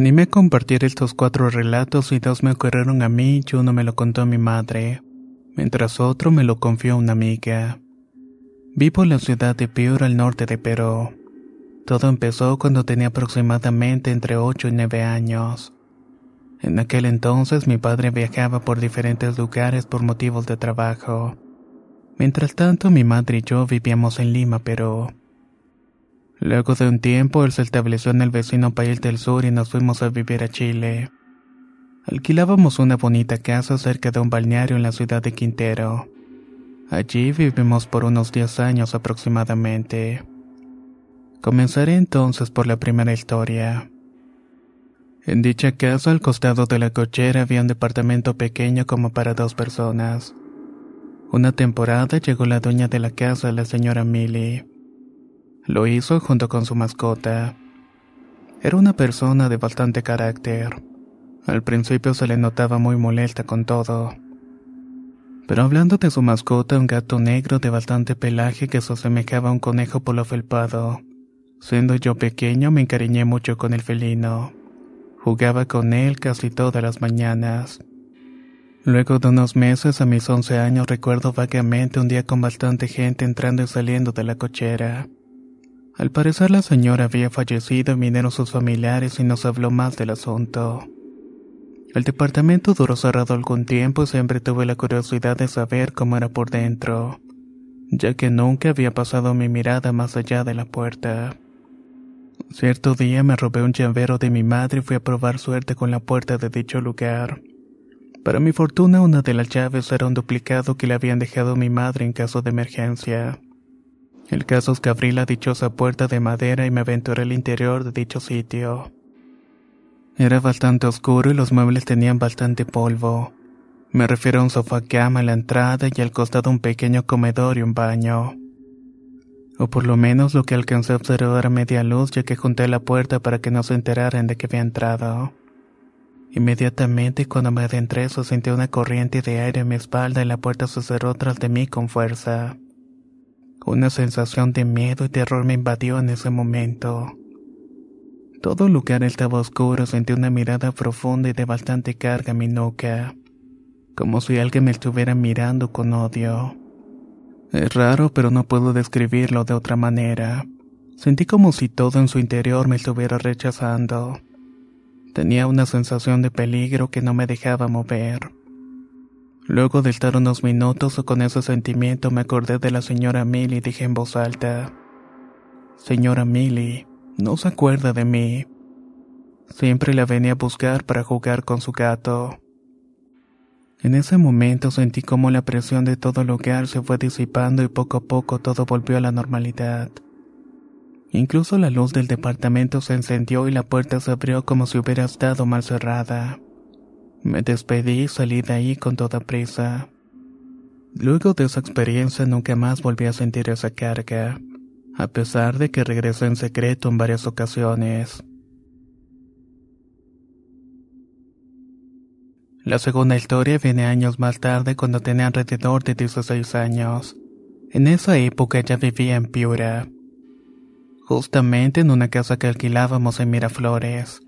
animé a compartir estos cuatro relatos y dos me ocurrieron a mí y uno me lo contó mi madre, mientras otro me lo confió una amiga. Vivo en la ciudad de Piura al norte de Perú. Todo empezó cuando tenía aproximadamente entre 8 y 9 años. En aquel entonces mi padre viajaba por diferentes lugares por motivos de trabajo. Mientras tanto mi madre y yo vivíamos en Lima, Perú. Luego de un tiempo, él se estableció en el vecino país del sur y nos fuimos a vivir a Chile. Alquilábamos una bonita casa cerca de un balneario en la ciudad de Quintero. Allí vivimos por unos 10 años aproximadamente. Comenzaré entonces por la primera historia. En dicha casa, al costado de la cochera, había un departamento pequeño como para dos personas. Una temporada llegó la dueña de la casa, la señora Millie. Lo hizo junto con su mascota. Era una persona de bastante carácter. Al principio se le notaba muy molesta con todo. Pero hablando de su mascota, un gato negro de bastante pelaje que se asemejaba a un conejo por lo felpado. Siendo yo pequeño me encariñé mucho con el felino. Jugaba con él casi todas las mañanas. Luego de unos meses, a mis 11 años, recuerdo vagamente un día con bastante gente entrando y saliendo de la cochera. Al parecer la señora había fallecido y vinieron sus familiares y nos habló más del asunto. El departamento duró cerrado algún tiempo y siempre tuve la curiosidad de saber cómo era por dentro, ya que nunca había pasado mi mirada más allá de la puerta. Cierto día me robé un llavero de mi madre y fui a probar suerte con la puerta de dicho lugar. Para mi fortuna una de las llaves era un duplicado que le habían dejado mi madre en caso de emergencia. El caso es que abrí la dichosa puerta de madera y me aventuré al interior de dicho sitio. Era bastante oscuro y los muebles tenían bastante polvo. Me refiero a un sofá cama en la entrada y al costado un pequeño comedor y un baño. O por lo menos lo que alcancé a observar a media luz ya que junté la puerta para que no se enteraran de que había entrado. Inmediatamente cuando me adentré se sentí una corriente de aire en mi espalda y la puerta se cerró tras de mí con fuerza. Una sensación de miedo y terror me invadió en ese momento. Todo el lugar estaba oscuro, sentí una mirada profunda y de bastante carga en mi nuca, como si alguien me estuviera mirando con odio. Es raro, pero no puedo describirlo de otra manera. Sentí como si todo en su interior me estuviera rechazando. Tenía una sensación de peligro que no me dejaba mover. Luego de estar unos minutos con ese sentimiento me acordé de la señora Millie y dije en voz alta, Señora Millie, no se acuerda de mí. Siempre la venía a buscar para jugar con su gato. En ese momento sentí como la presión de todo el lugar se fue disipando y poco a poco todo volvió a la normalidad. Incluso la luz del departamento se encendió y la puerta se abrió como si hubiera estado mal cerrada. Me despedí y salí de ahí con toda prisa. Luego de esa experiencia nunca más volví a sentir esa carga, a pesar de que regresé en secreto en varias ocasiones. La segunda historia viene años más tarde cuando tenía alrededor de 16 años. En esa época ya vivía en Piura, justamente en una casa que alquilábamos en Miraflores.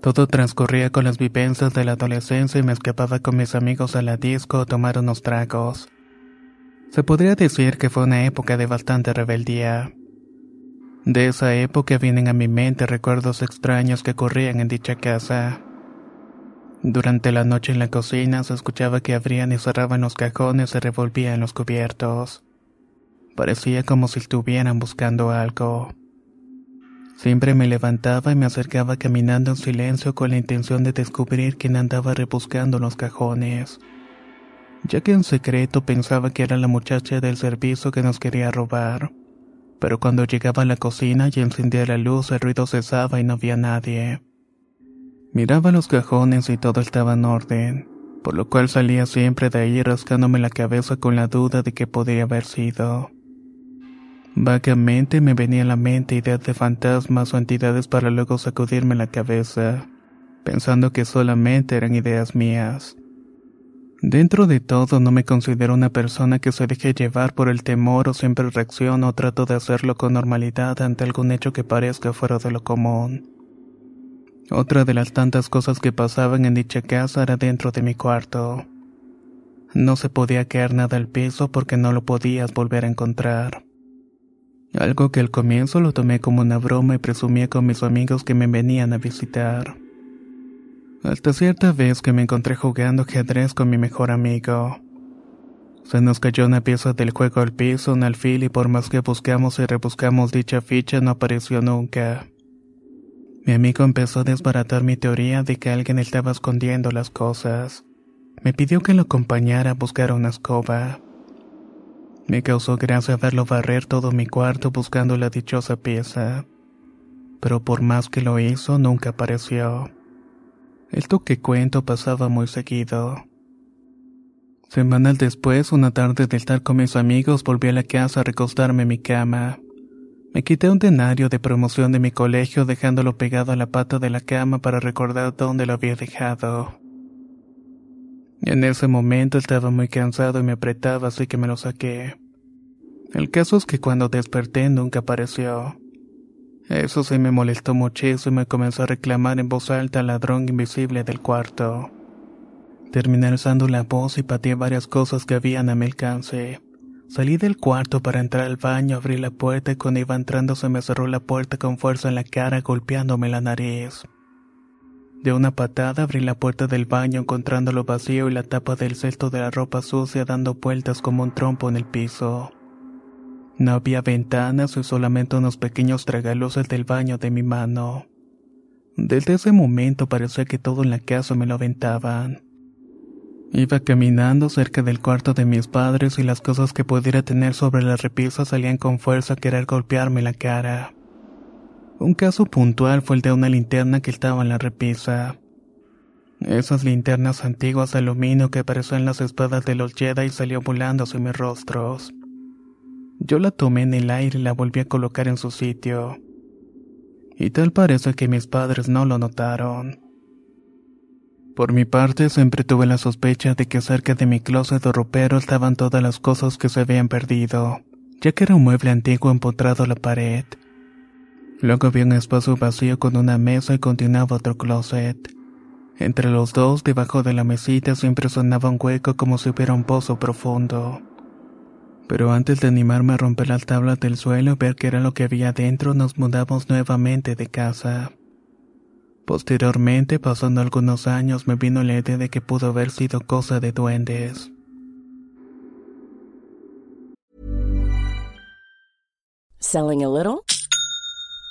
Todo transcurría con las vivencias de la adolescencia y me escapaba con mis amigos a la disco a tomar unos tragos. Se podría decir que fue una época de bastante rebeldía. De esa época vienen a mi mente recuerdos extraños que ocurrían en dicha casa. Durante la noche en la cocina se escuchaba que abrían y cerraban los cajones y revolvían los cubiertos. Parecía como si estuvieran buscando algo. Siempre me levantaba y me acercaba caminando en silencio con la intención de descubrir quién andaba rebuscando los cajones, ya que en secreto pensaba que era la muchacha del servicio que nos quería robar. Pero cuando llegaba a la cocina y encendía la luz el ruido cesaba y no había nadie. Miraba los cajones y todo estaba en orden, por lo cual salía siempre de ahí rascándome la cabeza con la duda de que podría haber sido. Vagamente me venía a la mente ideas de fantasmas o entidades para luego sacudirme la cabeza, pensando que solamente eran ideas mías. Dentro de todo no me considero una persona que se deje llevar por el temor o siempre reacciono o trato de hacerlo con normalidad ante algún hecho que parezca fuera de lo común. Otra de las tantas cosas que pasaban en dicha casa era dentro de mi cuarto. No se podía caer nada al piso porque no lo podías volver a encontrar. Algo que al comienzo lo tomé como una broma y presumía con mis amigos que me venían a visitar. Hasta cierta vez que me encontré jugando ajedrez con mi mejor amigo. Se nos cayó una pieza del juego al piso, un alfil, y por más que buscamos y rebuscamos dicha ficha no apareció nunca. Mi amigo empezó a desbaratar mi teoría de que alguien estaba escondiendo las cosas. Me pidió que lo acompañara a buscar una escoba. Me causó gracia verlo barrer todo mi cuarto buscando la dichosa pieza. Pero por más que lo hizo, nunca apareció. Esto que cuento pasaba muy seguido. Semanas después, una tarde de estar con mis amigos, volví a la casa a recostarme en mi cama. Me quité un denario de promoción de mi colegio dejándolo pegado a la pata de la cama para recordar dónde lo había dejado. En ese momento estaba muy cansado y me apretaba, así que me lo saqué. El caso es que cuando desperté nunca apareció. Eso sí me molestó muchísimo y me comenzó a reclamar en voz alta al ladrón invisible del cuarto. Terminé alzando la voz y pateé varias cosas que habían a mi alcance. Salí del cuarto para entrar al baño, abrí la puerta y cuando iba entrando se me cerró la puerta con fuerza en la cara golpeándome la nariz. De una patada abrí la puerta del baño encontrándolo vacío y la tapa del cesto de la ropa sucia dando vueltas como un trompo en el piso. No había ventanas y solamente unos pequeños tragaluces del baño de mi mano. Desde ese momento parecía que todo en la casa me lo aventaban. Iba caminando cerca del cuarto de mis padres y las cosas que pudiera tener sobre la repisa salían con fuerza a querer golpearme la cara. Un caso puntual fue el de una linterna que estaba en la repisa. Esas linternas antiguas de aluminio que parecían las espadas de los Jedi y salió volando hacia mis rostros. Yo la tomé en el aire y la volví a colocar en su sitio. Y tal parece que mis padres no lo notaron. Por mi parte, siempre tuve la sospecha de que cerca de mi closet o ropero estaban todas las cosas que se habían perdido, ya que era un mueble antiguo empotrado a la pared. Luego había un espacio vacío con una mesa y continuaba otro closet. Entre los dos, debajo de la mesita, siempre sonaba un hueco como si hubiera un pozo profundo. Pero antes de animarme a romper las tablas del suelo y ver qué era lo que había dentro, nos mudamos nuevamente de casa. Posteriormente, pasando algunos años, me vino la idea de que pudo haber sido cosa de duendes. Selling a little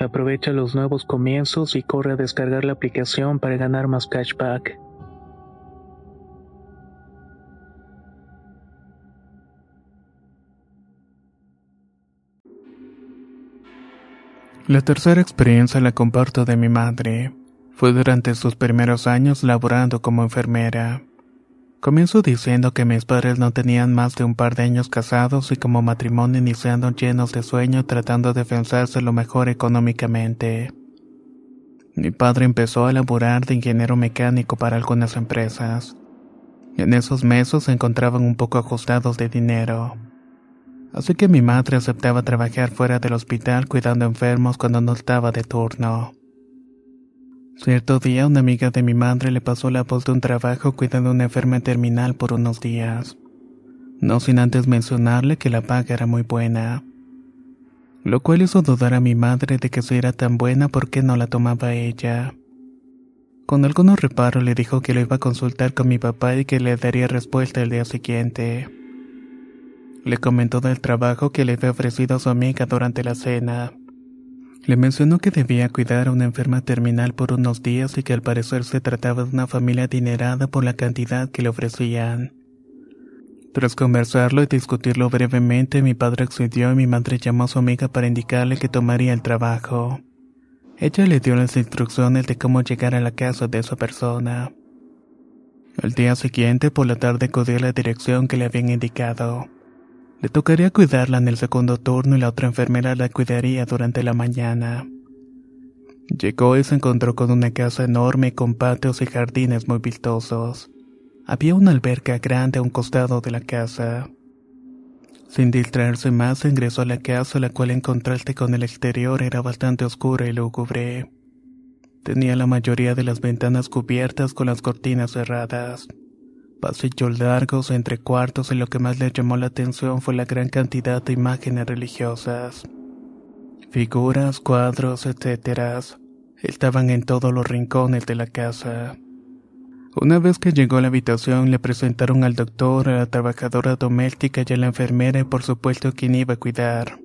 Aprovecha los nuevos comienzos y corre a descargar la aplicación para ganar más cashback. La tercera experiencia la comparto de mi madre. Fue durante sus primeros años laborando como enfermera. Comienzo diciendo que mis padres no tenían más de un par de años casados y como matrimonio iniciando llenos de sueño tratando de pensarse lo mejor económicamente. Mi padre empezó a laborar de ingeniero mecánico para algunas empresas. En esos meses se encontraban un poco ajustados de dinero. Así que mi madre aceptaba trabajar fuera del hospital cuidando enfermos cuando no estaba de turno. Cierto día una amiga de mi madre le pasó la voz de un trabajo cuidando a una enferma terminal por unos días. No sin antes mencionarle que la paga era muy buena. Lo cual hizo dudar a mi madre de que si era tan buena por qué no la tomaba ella. Con algunos reparos le dijo que lo iba a consultar con mi papá y que le daría respuesta el día siguiente. Le comentó del trabajo que le había ofrecido a su amiga durante la cena. Le mencionó que debía cuidar a una enferma terminal por unos días y que al parecer se trataba de una familia adinerada por la cantidad que le ofrecían. Tras conversarlo y discutirlo brevemente, mi padre accedió y mi madre llamó a su amiga para indicarle que tomaría el trabajo. Ella le dio las instrucciones de cómo llegar a la casa de esa persona. Al día siguiente, por la tarde, acudió a la dirección que le habían indicado. Le tocaría cuidarla en el segundo turno y la otra enfermera la cuidaría durante la mañana. Llegó y se encontró con una casa enorme con patios y jardines muy vistosos. Había una alberca grande a un costado de la casa. Sin distraerse más, ingresó a la casa, la cual en contraste con el exterior era bastante oscura y lúgubre. Tenía la mayoría de las ventanas cubiertas con las cortinas cerradas pasillos largos entre cuartos y lo que más le llamó la atención fue la gran cantidad de imágenes religiosas. Figuras, cuadros, etc. estaban en todos los rincones de la casa. Una vez que llegó a la habitación le presentaron al doctor, a la trabajadora doméstica y a la enfermera y por supuesto quien iba a cuidar.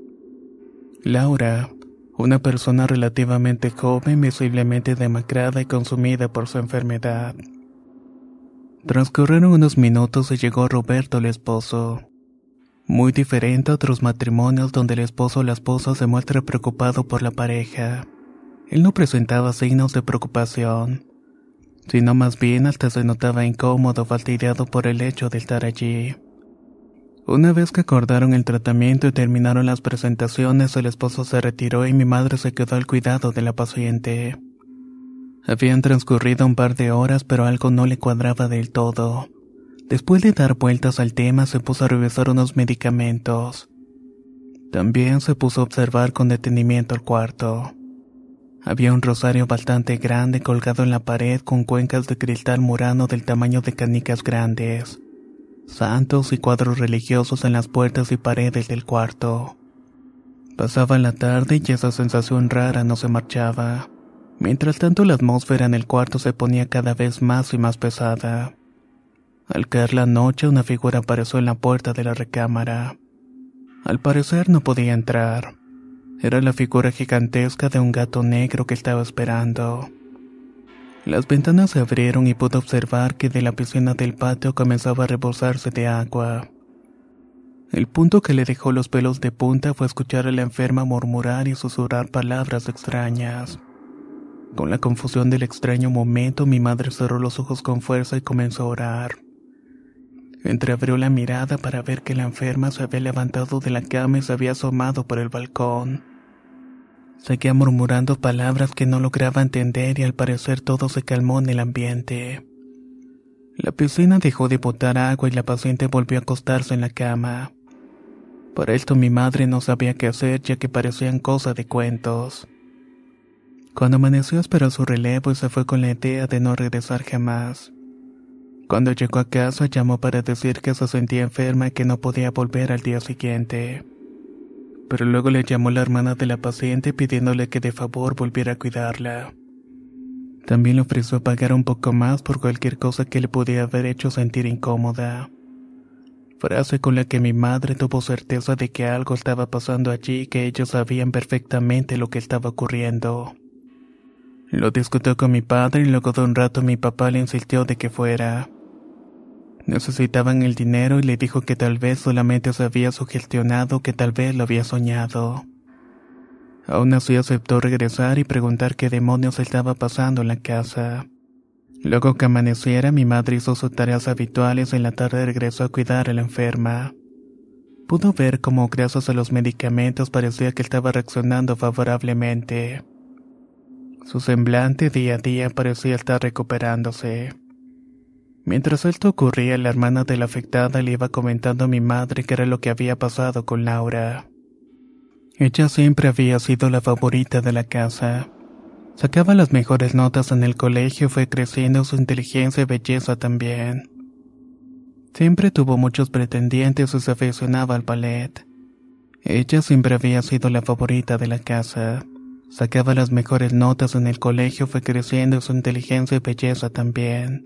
Laura, una persona relativamente joven, visiblemente demacrada y consumida por su enfermedad. Transcurrieron unos minutos y llegó Roberto el esposo. Muy diferente a otros matrimonios donde el esposo o la esposa se muestra preocupado por la pareja. Él no presentaba signos de preocupación, sino más bien hasta se notaba incómodo, fastidiado por el hecho de estar allí. Una vez que acordaron el tratamiento y terminaron las presentaciones, el esposo se retiró y mi madre se quedó al cuidado de la paciente. Habían transcurrido un par de horas, pero algo no le cuadraba del todo. Después de dar vueltas al tema, se puso a revisar unos medicamentos. También se puso a observar con detenimiento el cuarto. Había un rosario bastante grande colgado en la pared con cuencas de cristal murano del tamaño de canicas grandes, santos y cuadros religiosos en las puertas y paredes del cuarto. Pasaba la tarde y esa sensación rara no se marchaba. Mientras tanto la atmósfera en el cuarto se ponía cada vez más y más pesada. Al caer la noche una figura apareció en la puerta de la recámara. Al parecer no podía entrar. Era la figura gigantesca de un gato negro que estaba esperando. Las ventanas se abrieron y pude observar que de la piscina del patio comenzaba a rebosarse de agua. El punto que le dejó los pelos de punta fue escuchar a la enferma murmurar y susurrar palabras extrañas. Con la confusión del extraño momento, mi madre cerró los ojos con fuerza y comenzó a orar. Entreabrió la mirada para ver que la enferma se había levantado de la cama y se había asomado por el balcón. Seguía murmurando palabras que no lograba entender y al parecer todo se calmó en el ambiente. La piscina dejó de botar agua y la paciente volvió a acostarse en la cama. Por esto mi madre no sabía qué hacer ya que parecían cosas de cuentos. Cuando amaneció esperó su relevo y se fue con la idea de no regresar jamás. Cuando llegó a casa llamó para decir que se sentía enferma y que no podía volver al día siguiente. Pero luego le llamó la hermana de la paciente pidiéndole que de favor volviera a cuidarla. También le ofreció pagar un poco más por cualquier cosa que le pudiera haber hecho sentir incómoda. Frase con la que mi madre tuvo certeza de que algo estaba pasando allí y que ellos sabían perfectamente lo que estaba ocurriendo. Lo discutió con mi padre y luego de un rato mi papá le insistió de que fuera. Necesitaban el dinero y le dijo que tal vez solamente se había sugestionado, que tal vez lo había soñado. Aún así aceptó regresar y preguntar qué demonios estaba pasando en la casa. Luego que amaneciera, mi madre hizo sus tareas habituales y en la tarde regresó a cuidar a la enferma. Pudo ver cómo gracias a los medicamentos parecía que estaba reaccionando favorablemente. Su semblante día a día parecía estar recuperándose. Mientras esto ocurría, la hermana de la afectada le iba comentando a mi madre qué era lo que había pasado con Laura. Ella siempre había sido la favorita de la casa. Sacaba las mejores notas en el colegio y fue creciendo su inteligencia y belleza también. Siempre tuvo muchos pretendientes y se aficionaba al ballet. Ella siempre había sido la favorita de la casa. Sacaba las mejores notas en el colegio, fue creciendo su inteligencia y belleza también.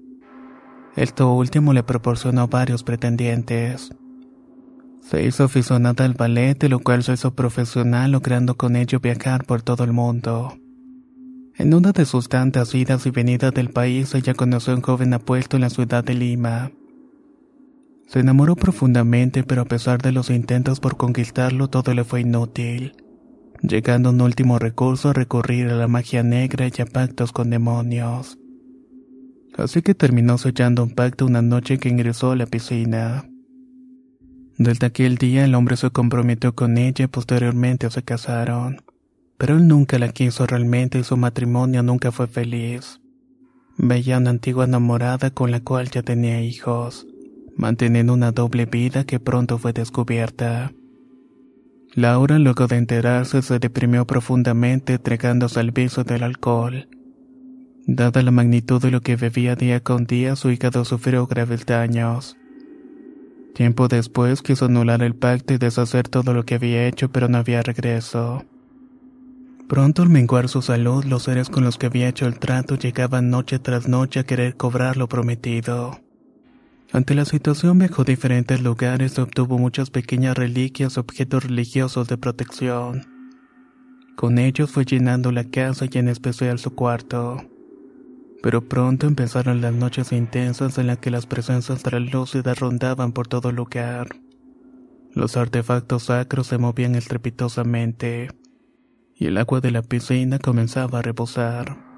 Esto último le proporcionó varios pretendientes. Se hizo aficionada al ballet, de lo cual se hizo profesional, logrando con ello viajar por todo el mundo. En una de sus tantas idas y venidas del país, ella conoció a un joven apuesto en la ciudad de Lima. Se enamoró profundamente, pero a pesar de los intentos por conquistarlo, todo le fue inútil, llegando a un último recurso a recurrir a la magia negra y a pactos con demonios así que terminó sellando un pacto una noche que ingresó a la piscina. Desde aquel día el hombre se comprometió con ella y posteriormente se casaron. Pero él nunca la quiso realmente y su matrimonio nunca fue feliz. Veía una antigua enamorada con la cual ya tenía hijos, manteniendo una doble vida que pronto fue descubierta. Laura, luego de enterarse, se deprimió profundamente entregándose al vicio del alcohol Dada la magnitud de lo que bebía día con día, su hígado sufrió graves daños. Tiempo después quiso anular el pacto y deshacer todo lo que había hecho, pero no había regreso. Pronto al menguar su salud, los seres con los que había hecho el trato llegaban noche tras noche a querer cobrar lo prometido. Ante la situación viajó a diferentes lugares y obtuvo muchas pequeñas reliquias, objetos religiosos de protección. Con ellos fue llenando la casa y en especial su cuarto. Pero pronto empezaron las noches intensas en las que las presencias translúcidas rondaban por todo lugar. Los artefactos sacros se movían estrepitosamente, y el agua de la piscina comenzaba a rebosar.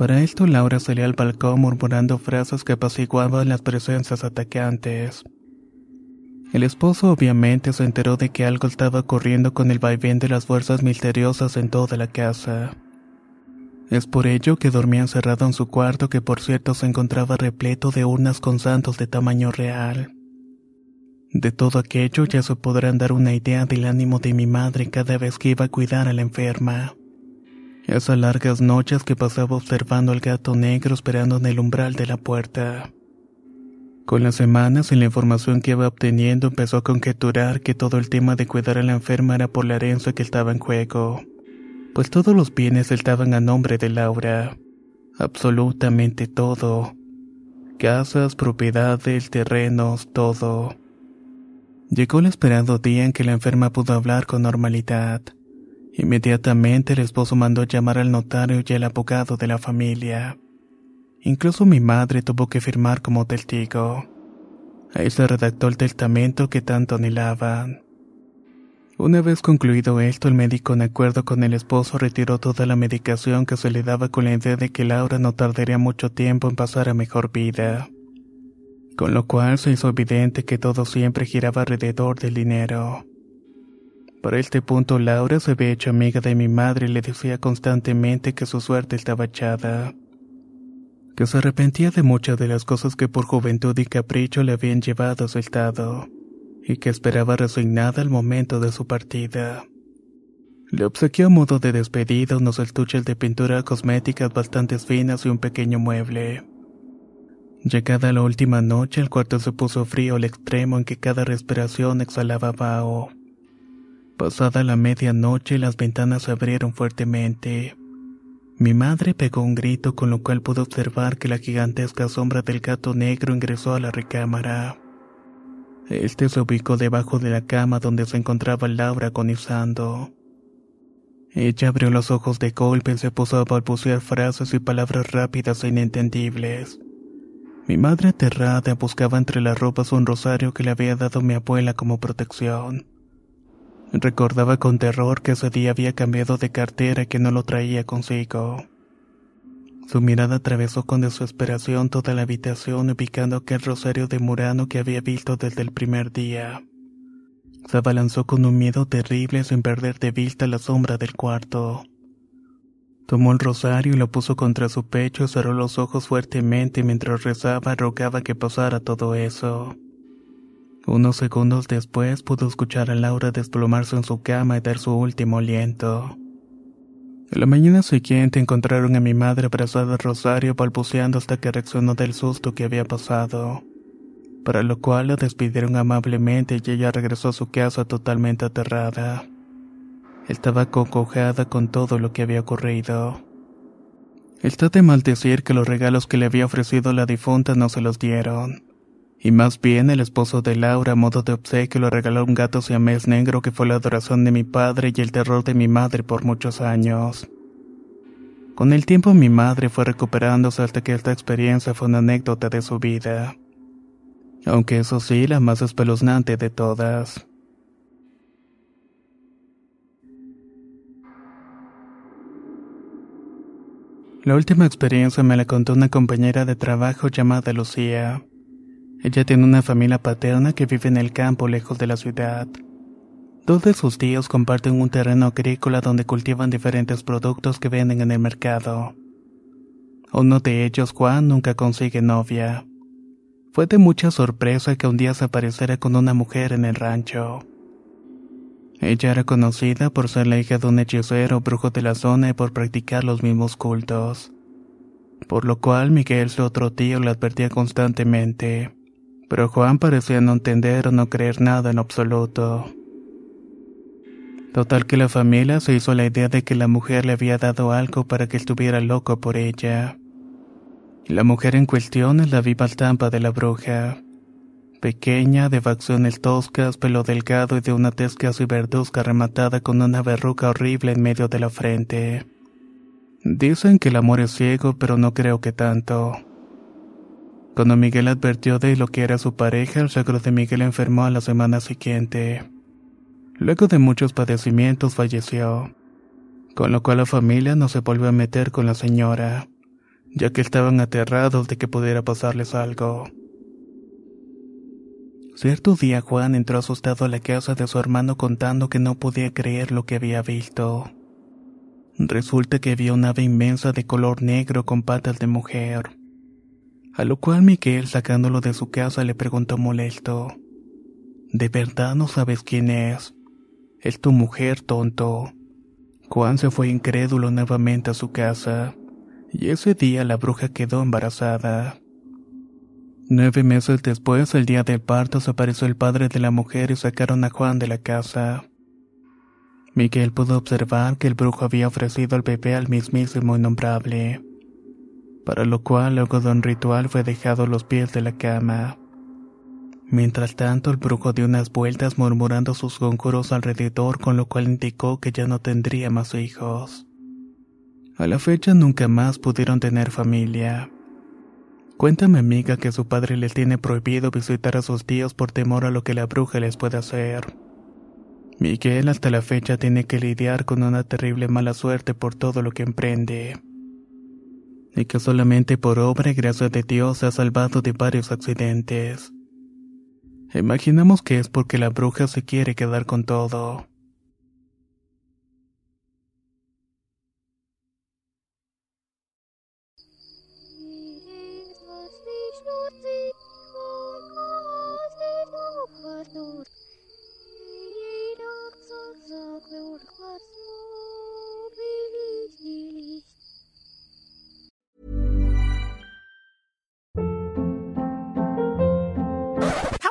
Para esto Laura salía al balcón murmurando frases que apaciguaban las presencias atacantes. El esposo obviamente se enteró de que algo estaba ocurriendo con el vaivén de las fuerzas misteriosas en toda la casa. Es por ello que dormía encerrado en su cuarto que por cierto se encontraba repleto de urnas con santos de tamaño real. De todo aquello ya se podrán dar una idea del ánimo de mi madre cada vez que iba a cuidar a la enferma. Esas largas noches que pasaba observando al gato negro esperando en el umbral de la puerta. Con las semanas y la información que iba obteniendo empezó a conjeturar que todo el tema de cuidar a la enferma era por la herencia que estaba en juego, pues todos los bienes estaban a nombre de Laura. Absolutamente todo. Casas, propiedades, terrenos, todo. Llegó el esperado día en que la enferma pudo hablar con normalidad. Inmediatamente el esposo mandó llamar al notario y al abogado de la familia. Incluso mi madre tuvo que firmar como testigo. Ahí se redactó el testamento que tanto anhelaban. Una vez concluido esto, el médico, en acuerdo con el esposo, retiró toda la medicación que se le daba con la idea de que Laura no tardaría mucho tiempo en pasar a mejor vida con lo cual se hizo evidente que todo siempre giraba alrededor del dinero. Por este punto Laura se había hecho amiga de mi madre y le decía constantemente que su suerte estaba echada, que se arrepentía de muchas de las cosas que por juventud y capricho le habían llevado a su estado, y que esperaba resignada el momento de su partida. Le obsequió a modo de despedida unos estuches de pintura cosméticas bastante finas y un pequeño mueble. Llegada la última noche, el cuarto se puso frío al extremo en que cada respiración exhalaba vaho. Pasada la medianoche, las ventanas se abrieron fuertemente. Mi madre pegó un grito con lo cual pude observar que la gigantesca sombra del gato negro ingresó a la recámara. Este se ubicó debajo de la cama donde se encontraba Laura agonizando. Ella abrió los ojos de golpe y se puso a balbucear frases y palabras rápidas e inentendibles. Mi madre aterrada buscaba entre las ropas un rosario que le había dado mi abuela como protección. Recordaba con terror que ese día había cambiado de cartera y que no lo traía consigo. Su mirada atravesó con desesperación toda la habitación ubicando aquel rosario de Murano que había visto desde el primer día. Se abalanzó con un miedo terrible sin perder de vista la sombra del cuarto. Tomó el rosario y lo puso contra su pecho y cerró los ojos fuertemente mientras rezaba rogaba que pasara todo eso. Unos segundos después pudo escuchar a Laura desplomarse en su cama y dar su último aliento. En la mañana siguiente encontraron a mi madre abrazada al rosario balbuceando hasta que reaccionó del susto que había pasado, para lo cual la despidieron amablemente y ella regresó a su casa totalmente aterrada. Estaba cocojada con todo lo que había ocurrido. Está de maldecir que los regalos que le había ofrecido la difunta no se los dieron. Y más bien el esposo de Laura a modo de obsequio le regaló un gato siamés negro que fue la adoración de mi padre y el terror de mi madre por muchos años. Con el tiempo mi madre fue recuperándose hasta que esta experiencia fue una anécdota de su vida. Aunque eso sí, la más espeluznante de todas. La última experiencia me la contó una compañera de trabajo llamada Lucía. Ella tiene una familia paterna que vive en el campo lejos de la ciudad. Dos de sus tíos comparten un terreno agrícola donde cultivan diferentes productos que venden en el mercado. Uno de ellos, Juan, nunca consigue novia. Fue de mucha sorpresa que un día se apareciera con una mujer en el rancho. Ella era conocida por ser la hija de un hechicero brujo de la zona y por practicar los mismos cultos. Por lo cual Miguel, su otro tío, le advertía constantemente. Pero Juan parecía no entender o no creer nada en absoluto. Total que la familia se hizo la idea de que la mujer le había dado algo para que estuviera loco por ella. La mujer en cuestión es la viva estampa de la bruja pequeña, de facciones toscas, pelo delgado y de una tez casi verduzca rematada con una verruga horrible en medio de la frente. Dicen que el amor es ciego, pero no creo que tanto. Cuando Miguel advirtió de lo que era su pareja, el sagro de Miguel enfermó a la semana siguiente. Luego de muchos padecimientos falleció, con lo cual la familia no se volvió a meter con la señora, ya que estaban aterrados de que pudiera pasarles algo. Cierto día Juan entró asustado a la casa de su hermano contando que no podía creer lo que había visto. Resulta que había una ave inmensa de color negro con patas de mujer. A lo cual Miguel, sacándolo de su casa, le preguntó molesto: ¿De verdad no sabes quién es? Es tu mujer, tonto. Juan se fue incrédulo nuevamente a su casa, y ese día la bruja quedó embarazada. Nueve meses después, el día del parto, se apareció el padre de la mujer y sacaron a Juan de la casa. Miguel pudo observar que el brujo había ofrecido al bebé al mismísimo innombrable, para lo cual luego de un ritual fue dejado a los pies de la cama. Mientras tanto, el brujo dio unas vueltas murmurando sus conjuros alrededor, con lo cual indicó que ya no tendría más hijos. A la fecha nunca más pudieron tener familia. Cuéntame amiga que su padre les tiene prohibido visitar a sus tíos por temor a lo que la bruja les puede hacer. Miguel hasta la fecha tiene que lidiar con una terrible mala suerte por todo lo que emprende. Y que solamente por obra y gracia de Dios se ha salvado de varios accidentes. Imaginamos que es porque la bruja se quiere quedar con todo.